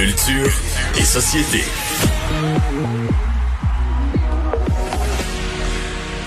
Culture et société.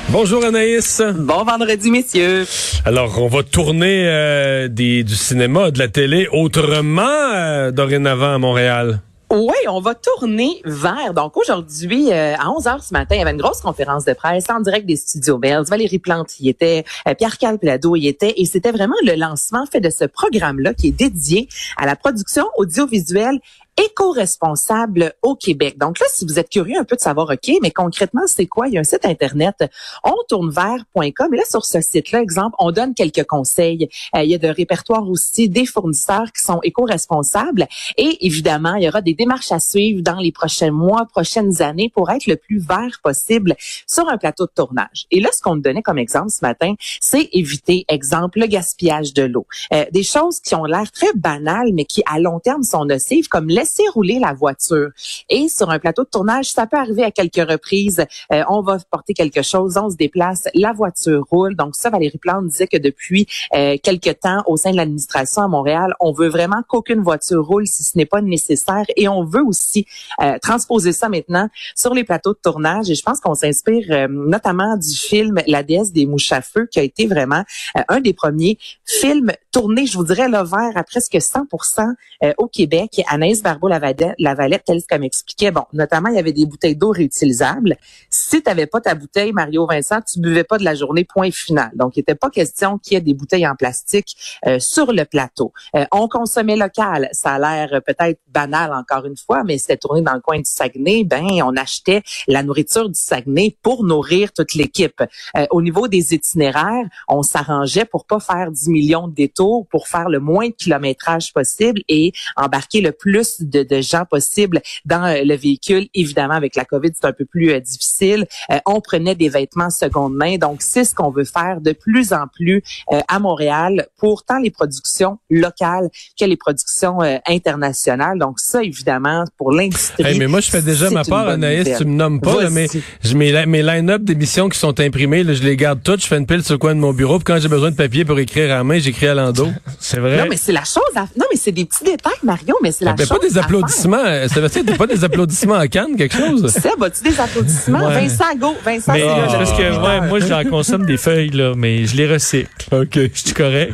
Bonjour Anaïs. Bon vendredi, messieurs. Alors, on va tourner euh, des, du cinéma, de la télé autrement euh, dorénavant à Montréal. Oui, on va tourner vers. Donc aujourd'hui, euh, à 11 h ce matin, il y avait une grosse conférence de presse en direct des studios Bells. Valérie Plante y était, Pierre Calplado y était, et c'était vraiment le lancement fait de ce programme-là qui est dédié à la production audiovisuelle éco-responsable au Québec. Donc là, si vous êtes curieux un peu de savoir, OK, mais concrètement, c'est quoi? Il y a un site Internet, ontournevert.com. Et là, sur ce site-là, exemple, on donne quelques conseils. Euh, il y a de répertoire aussi des fournisseurs qui sont éco-responsables. Et évidemment, il y aura des démarches à suivre dans les prochains mois, prochaines années pour être le plus vert possible sur un plateau de tournage. Et là, ce qu'on me donnait comme exemple ce matin, c'est éviter, exemple, le gaspillage de l'eau. Euh, des choses qui ont l'air très banales, mais qui à long terme sont nocives, comme laisser rouler la voiture. Et sur un plateau de tournage, ça peut arriver à quelques reprises. Euh, on va porter quelque chose, on se déplace, la voiture roule. Donc ça, Valérie Plante disait que depuis euh, quelques temps, au sein de l'administration à Montréal, on veut vraiment qu'aucune voiture roule si ce n'est pas nécessaire. Et on veut aussi euh, transposer ça maintenant sur les plateaux de tournage. Et je pense qu'on s'inspire euh, notamment du film La déesse des mouches à feu, qui a été vraiment un des premiers films tournés, je vous dirais, le vert à presque 100% au Québec. Anaïs Barbeau-Lavalette, Lavalette, tel que m'expliquait, bon, notamment, il y avait des bouteilles d'eau réutilisables. Si tu n'avais pas ta bouteille, Mario Vincent, tu buvais pas de la journée, point final. Donc, il n'était pas question qu'il y ait des bouteilles en plastique euh, sur le plateau. Euh, on consommait local. Ça a l'air peut-être banal, encore une fois, mais c'était tourné dans le coin du Saguenay. Ben, on achetait la nourriture du Saguenay pour nourrir toute l'équipe. Euh, au niveau des itinéraires, on s'arrangeait pour pas faire 10 millions de détours, pour faire le moins de kilométrage possible et embarquer le plus de, de gens possible dans euh, le véhicule. Évidemment, avec la COVID, c'est un peu plus euh, difficile. Euh, on prenait des vêtements seconde main. Donc, c'est ce qu'on veut faire de plus en plus à Montréal pour tant les productions locales que les productions internationales. Donc, ça, évidemment, pour l'industrie. mais moi, je fais déjà ma part, Anaïs. Tu me nommes pas, mais je, mes, mes line-up d'émissions qui sont imprimées, je les garde toutes. Je fais une pile sur le coin de mon bureau. Puis quand j'ai besoin de papier pour écrire à la main, j'écris à l'endo. C'est vrai. Non, mais c'est la chose. À... Non, mais c'est des petits détails, Mario, mais c'est la chose des applaudissements. Sébastien, t'as pas des applaudissements à Cannes, quelque chose? Seb, as-tu des applaudissements? Vincent, go. Vincent, mais, là, parce que ouais, moi, j'en consomme des feuilles, là, mais je les recycle. OK. Je suis correct?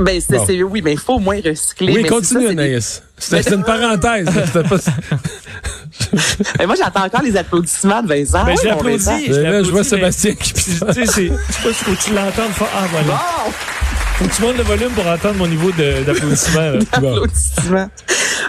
Ben, c'est, oui, mais il faut au moins recycler. Oui, continue, Anaïs. C'est une parenthèse. mais moi, j'attends encore les applaudissements de Vincent. Ben, je l'applaudis. Je, vois Sébastien qui... Tu sais, c'est... Je sais pas si tu l'entends. Ah, voilà. Bon! Faut que tu montes le volume pour entendre mon niveau d'applaudissement. D'applaudissement.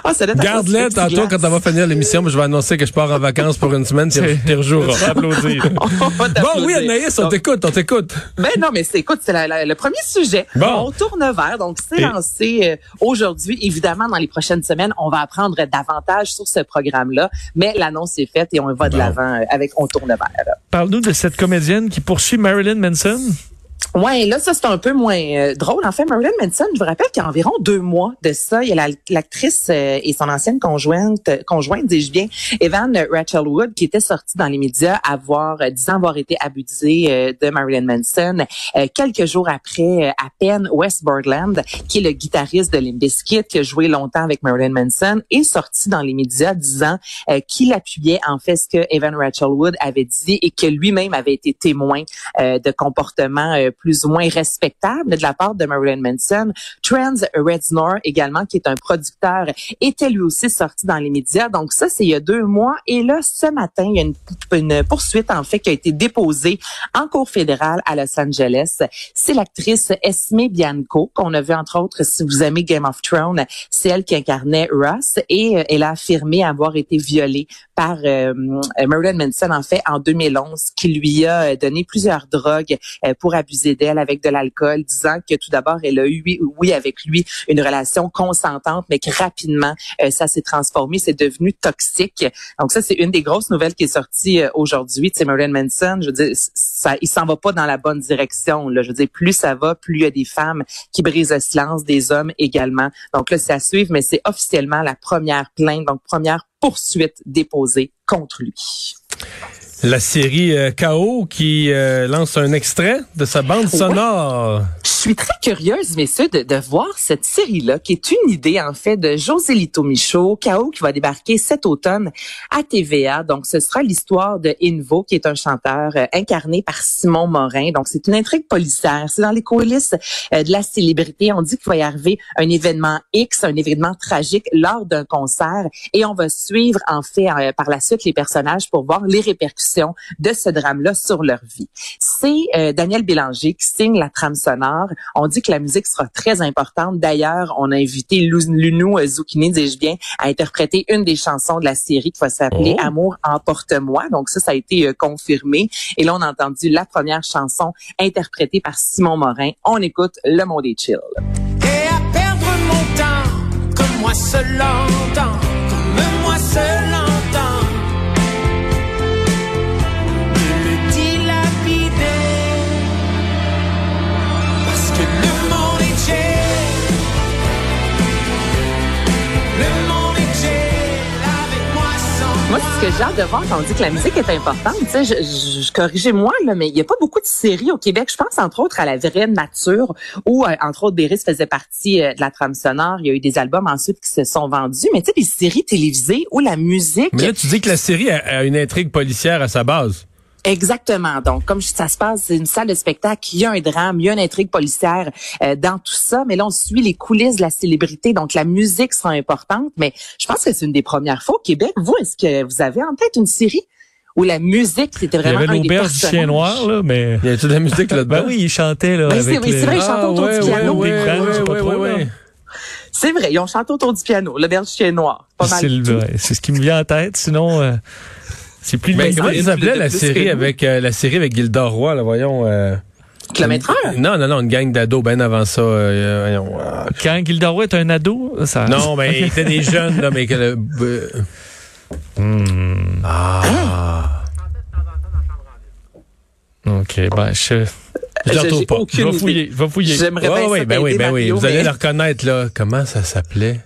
Oh, Garde-les tantôt quand on va finir l'émission. Je vais annoncer que je pars en vacances pour une semaine. Tu rejoueras. applaudir. bon, oui, Anaïs, on t'écoute, on t'écoute. Ben non, mais c'est, écoute, c'est le premier sujet. Bon. On tourne vers. Donc, c'est lancé euh, aujourd'hui. Évidemment, dans les prochaines semaines, on va apprendre davantage sur ce programme-là. Mais l'annonce est faite et on va de l'avant euh, avec On tourne vers. Parle-nous de cette comédienne qui poursuit Marilyn Manson. Ouais, là, ça, c'est un peu moins euh, drôle. En fait, Marilyn Manson, je vous rappelle qu'il y a environ deux mois de ça, il y a l'actrice euh, et son ancienne conjointe, conjointe, dis-je bien, Evan Rachel Wood, qui était sortie dans les médias avoir, euh, disant avoir été abusée de Marilyn Manson. quelques jours après, à peine, Wes Borland, qui est le guitariste de Limp Bizkit, qui a joué longtemps avec Marilyn Manson, est sorti dans les médias disant qu'il appuyait en fait ce que Evan Rachel Wood avait dit et que lui-même avait été témoin de comportements ou moins respectable de la part de Marilyn Manson. Trans Reznor également, qui est un producteur, était lui aussi sorti dans les médias. Donc ça, c'est il y a deux mois. Et là, ce matin, il y a une, une poursuite en fait qui a été déposée en cour fédérale à Los Angeles. C'est l'actrice Esme Bianco qu'on a vu entre autres, si vous aimez Game of Thrones, c'est elle qui incarnait Ross et euh, elle a affirmé avoir été violée par euh, Marilyn Manson en fait en 2011, qui lui a donné plusieurs drogues euh, pour abuser d'elle avec de l'alcool, disant que tout d'abord, elle a eu, oui, avec lui, une relation consentante, mais que rapidement, euh, ça s'est transformé, c'est devenu toxique. Donc ça, c'est une des grosses nouvelles qui est sortie euh, aujourd'hui. Tu sais, Marilyn Manson, je veux dire, ça, il s'en va pas dans la bonne direction. Là. Je veux dire, plus ça va, plus il y a des femmes qui brisent le silence, des hommes également. Donc là, c'est à suivre, mais c'est officiellement la première plainte, donc première poursuite déposée contre lui. La série euh, KO qui euh, lance un extrait de sa bande sonore. Je suis très curieuse, messieurs, de, de voir cette série-là, qui est une idée, en fait, de José Lito Michaud, KO, qui va débarquer cet automne à TVA. Donc, ce sera l'histoire de Invo, qui est un chanteur euh, incarné par Simon Morin. Donc, c'est une intrigue policière. C'est dans les coulisses de la célébrité. On dit qu'il va y arriver un événement X, un événement tragique lors d'un concert. Et on va suivre, en fait, par la suite, les personnages pour voir les répercussions de ce drame-là sur leur vie. C'est euh, Daniel Bélanger qui signe la trame sonore. On dit que la musique sera très importante. D'ailleurs, on a invité Lunou Zucchini, dis-je bien, à interpréter une des chansons de la série qui va s'appeler oh. Amour emporte-moi. Donc ça, ça a été euh, confirmé. Et là, on a entendu la première chanson interprétée par Simon Morin. On écoute Le Monde est chill. Et à perdre mon temps, comme moi seul l'entends, Moi, ce que j'ai hâte de voir quand on dit que la musique est importante, tu sais, je, je, corrigez-moi, là, mais il n'y a pas beaucoup de séries au Québec. Je pense entre autres à La Vraie Nature, où euh, entre autres Béris faisait partie euh, de la trame sonore. Il y a eu des albums ensuite qui se sont vendus, mais tu sais, des séries télévisées où la musique. Mais là, tu dis que la série a une intrigue policière à sa base. Exactement. Donc, comme ça se passe, c'est une salle de spectacle, il y a un drame, il y a une intrigue policière euh, dans tout ça, mais là, on suit les coulisses de la célébrité, donc la musique sera importante, mais je pense que c'est une des premières fois au Québec. Vous, est-ce que vous avez en tête une série où la musique, c'était vraiment Il y avait l'auberge du chien noir, là, mais... Il y a toute la musique là-dedans. ben oui, il chantait, là, ben, avec C'est vrai, il chantait autour du piano. Oui, C'est vrai, ils ont chanté autour du piano, l'auberge du chien noir. Pas mal. C'est ce qui me vient en tête, sinon... Euh... C'est plus Mais comment ils appelaient la série avec euh, la série avec Gilda Roy, là, voyons. Euh? Non, non, non, une gang d'ados bien avant ça. Euh, voyons, euh, Quand Gilda Roy est un ado, ça. Non, mais ils étaient des jeunes, là, mais que le. Hmm. Ah. OK, ben je. Je ne retrouve pas. Je vais fouiller. Je vais fouiller. J'aimerais bien oui, ben oui, ben oui. Vous mais... allez le reconnaître, là. Comment ça s'appelait?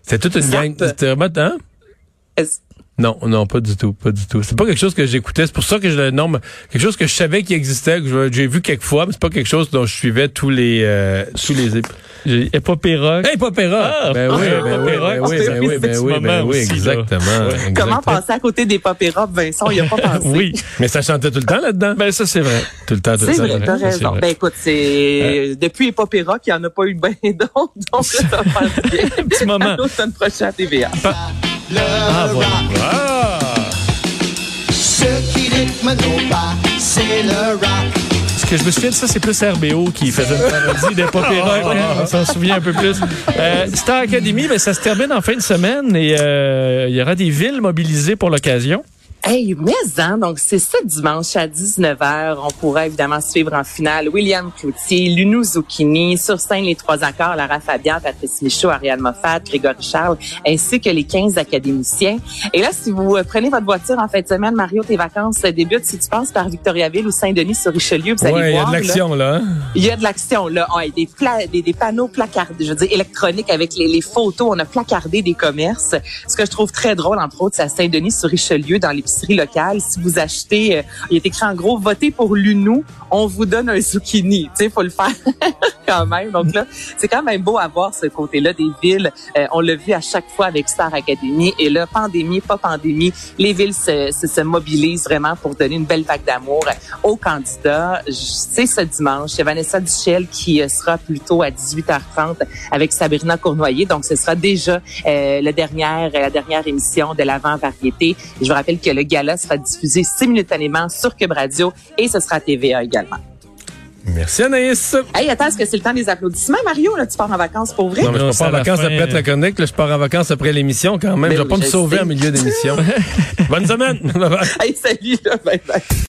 C'était toute une gang. C'était vraiment, hein? Non, non, pas du tout, pas du tout. C'est pas quelque chose que j'écoutais. C'est pour ça que je le nomme quelque chose que je savais qu'il existait, que j'ai vu quelques fois, mais c'est pas quelque chose dont je suivais tous les euh, tous les Épopéra. Épopéra. Ah, ben, oui, ben, oui, ben oui, ben oui, ben oui, ben oui, exactement. Comment passer à côté des Popéra, Vincent, il a pas pensé. oui, mais ça chantait tout le temps là-dedans? Ben ça c'est vrai. Tout le temps, tout le temps. C'est vrai, t'as raison. Ben écoute, c'est depuis Epopéra qu'il n'y en a pas eu bien d'autres, donc ça bien. Un petit moment. L'automne prochain à TVA. Ah, voilà. Ah! Ce qui rythme nos pas, c'est le rock. Ce que je me souviens de ça, c'est plus RBO qui faisait une parodie des pop et rock. hein, on s'en souvient un peu plus. Euh, Star Academy, ben, ça se termine en fin de semaine et euh, il y aura des villes mobilisées pour l'occasion. Hey, mais hein, donc c'est ce dimanche à 19h. On pourra évidemment suivre en finale William Cloutier, Lunou Zucchini, sur scène les trois accords, Lara Fabian, Patrice Michaud, Ariane Moffat, Grégory Charles, ainsi que les 15 académiciens. Et là, si vous euh, prenez votre voiture en fin de semaine, Mario, tes vacances débutent. Si tu passes par Victoriaville ou Saint-Denis sur Richelieu, vous allez ouais, voir. il y a de l'action là. Il y a de l'action là. Ouais, des, pla- des, des panneaux placardés, je veux dire électroniques avec les, les photos. On a placardé des commerces. Ce que je trouve très drôle, entre autres, c'est à Saint-Denis sur Richelieu, dans locale. Si vous achetez, euh, il est écrit en gros, votez pour l'UNU, on vous donne un zucchini. Tu sais, faut le faire quand même. Donc là, c'est quand même beau à voir ce côté-là des villes. Euh, on l'a vu à chaque fois avec Star Academy. Et là, pandémie, pas pandémie, les villes se, se, se mobilisent vraiment pour donner une belle vague d'amour aux candidats. C'est ce dimanche. Il y a Vanessa Duchel qui euh, sera plutôt à 18h30 avec Sabrina Cournoyer. Donc, ce sera déjà la dernière la dernière émission de l'avant-variété. Et Je vous rappelle que le gala sera diffusé simultanément sur Cube Radio et ce sera à TVA également. Merci Anaïs. Hey, attends, est-ce que c'est le temps des applaudissements, Mario? Là, tu pars en vacances pour vrai? Non, mais je Non, pars en vacances fin, après la chronique, là, je pars en vacances après l'émission quand même. Ben je vais oui, pas me sauver sais. en milieu d'émission. Bonne semaine. Bye bye. Hey, salut, là, bye bye.